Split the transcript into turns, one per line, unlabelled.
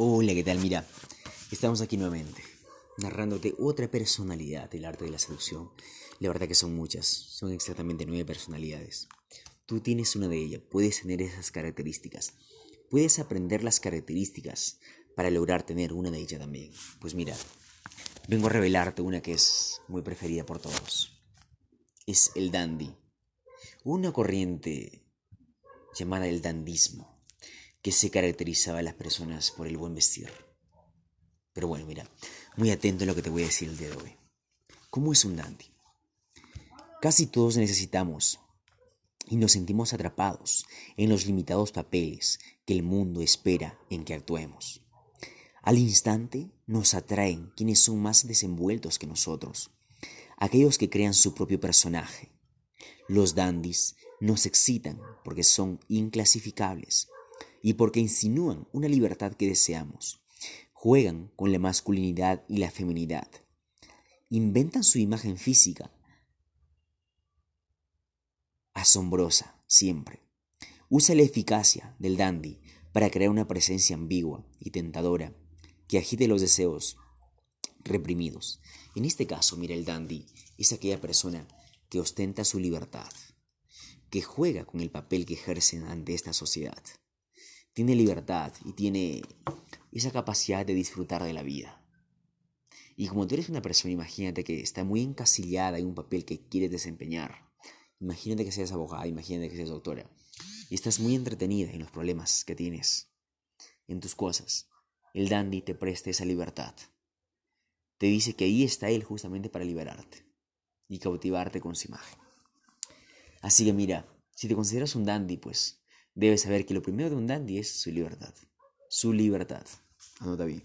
Hola, ¿qué tal? Mira, estamos aquí nuevamente, narrándote otra personalidad del arte de la seducción. La verdad que son muchas, son exactamente nueve personalidades. Tú tienes una de ellas, puedes tener esas características. Puedes aprender las características para lograr tener una de ellas también. Pues mira, vengo a revelarte una que es muy preferida por todos. Es el dandy. Una corriente llamada el dandismo que se caracterizaba a las personas por el buen vestir. Pero bueno, mira, muy atento a lo que te voy a decir el día de hoy. ¿Cómo es un dandy? Casi todos necesitamos y nos sentimos atrapados en los limitados papeles que el mundo espera en que actuemos. Al instante nos atraen quienes son más desenvueltos que nosotros, aquellos que crean su propio personaje. Los dandies nos excitan porque son inclasificables, y porque insinúan una libertad que deseamos. Juegan con la masculinidad y la feminidad. Inventan su imagen física, asombrosa siempre. Usa la eficacia del dandy para crear una presencia ambigua y tentadora que agite los deseos reprimidos. En este caso, mira, el dandy es aquella persona que ostenta su libertad, que juega con el papel que ejercen ante esta sociedad tiene libertad y tiene esa capacidad de disfrutar de la vida. Y como tú eres una persona, imagínate que está muy encasillada en un papel que quieres desempeñar. Imagínate que seas abogada, imagínate que seas doctora. Y estás muy entretenida en los problemas que tienes, en tus cosas. El dandy te presta esa libertad. Te dice que ahí está él justamente para liberarte y cautivarte con su imagen. Así que mira, si te consideras un dandy, pues debes saber que lo primero de un dandy es su libertad. Su libertad. Anota bien.